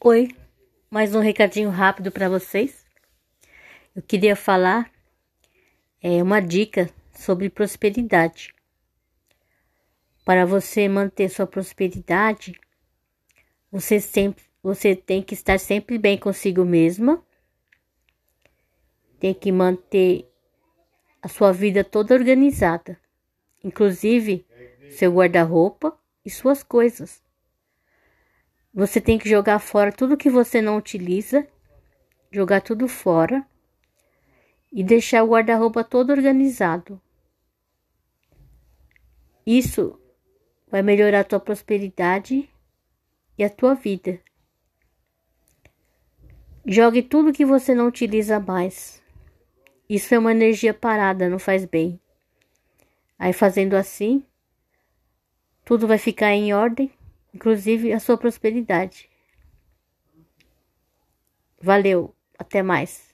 Oi, mais um recadinho rápido para vocês. Eu queria falar é, uma dica sobre prosperidade. Para você manter sua prosperidade, você sempre você tem que estar sempre bem consigo mesma. Tem que manter a sua vida toda organizada, inclusive seu guarda-roupa e suas coisas. Você tem que jogar fora tudo que você não utiliza, jogar tudo fora e deixar o guarda-roupa todo organizado. Isso vai melhorar a tua prosperidade e a tua vida. Jogue tudo que você não utiliza mais. Isso é uma energia parada, não faz bem. Aí fazendo assim, tudo vai ficar em ordem inclusive a sua prosperidade. Valeu, até mais.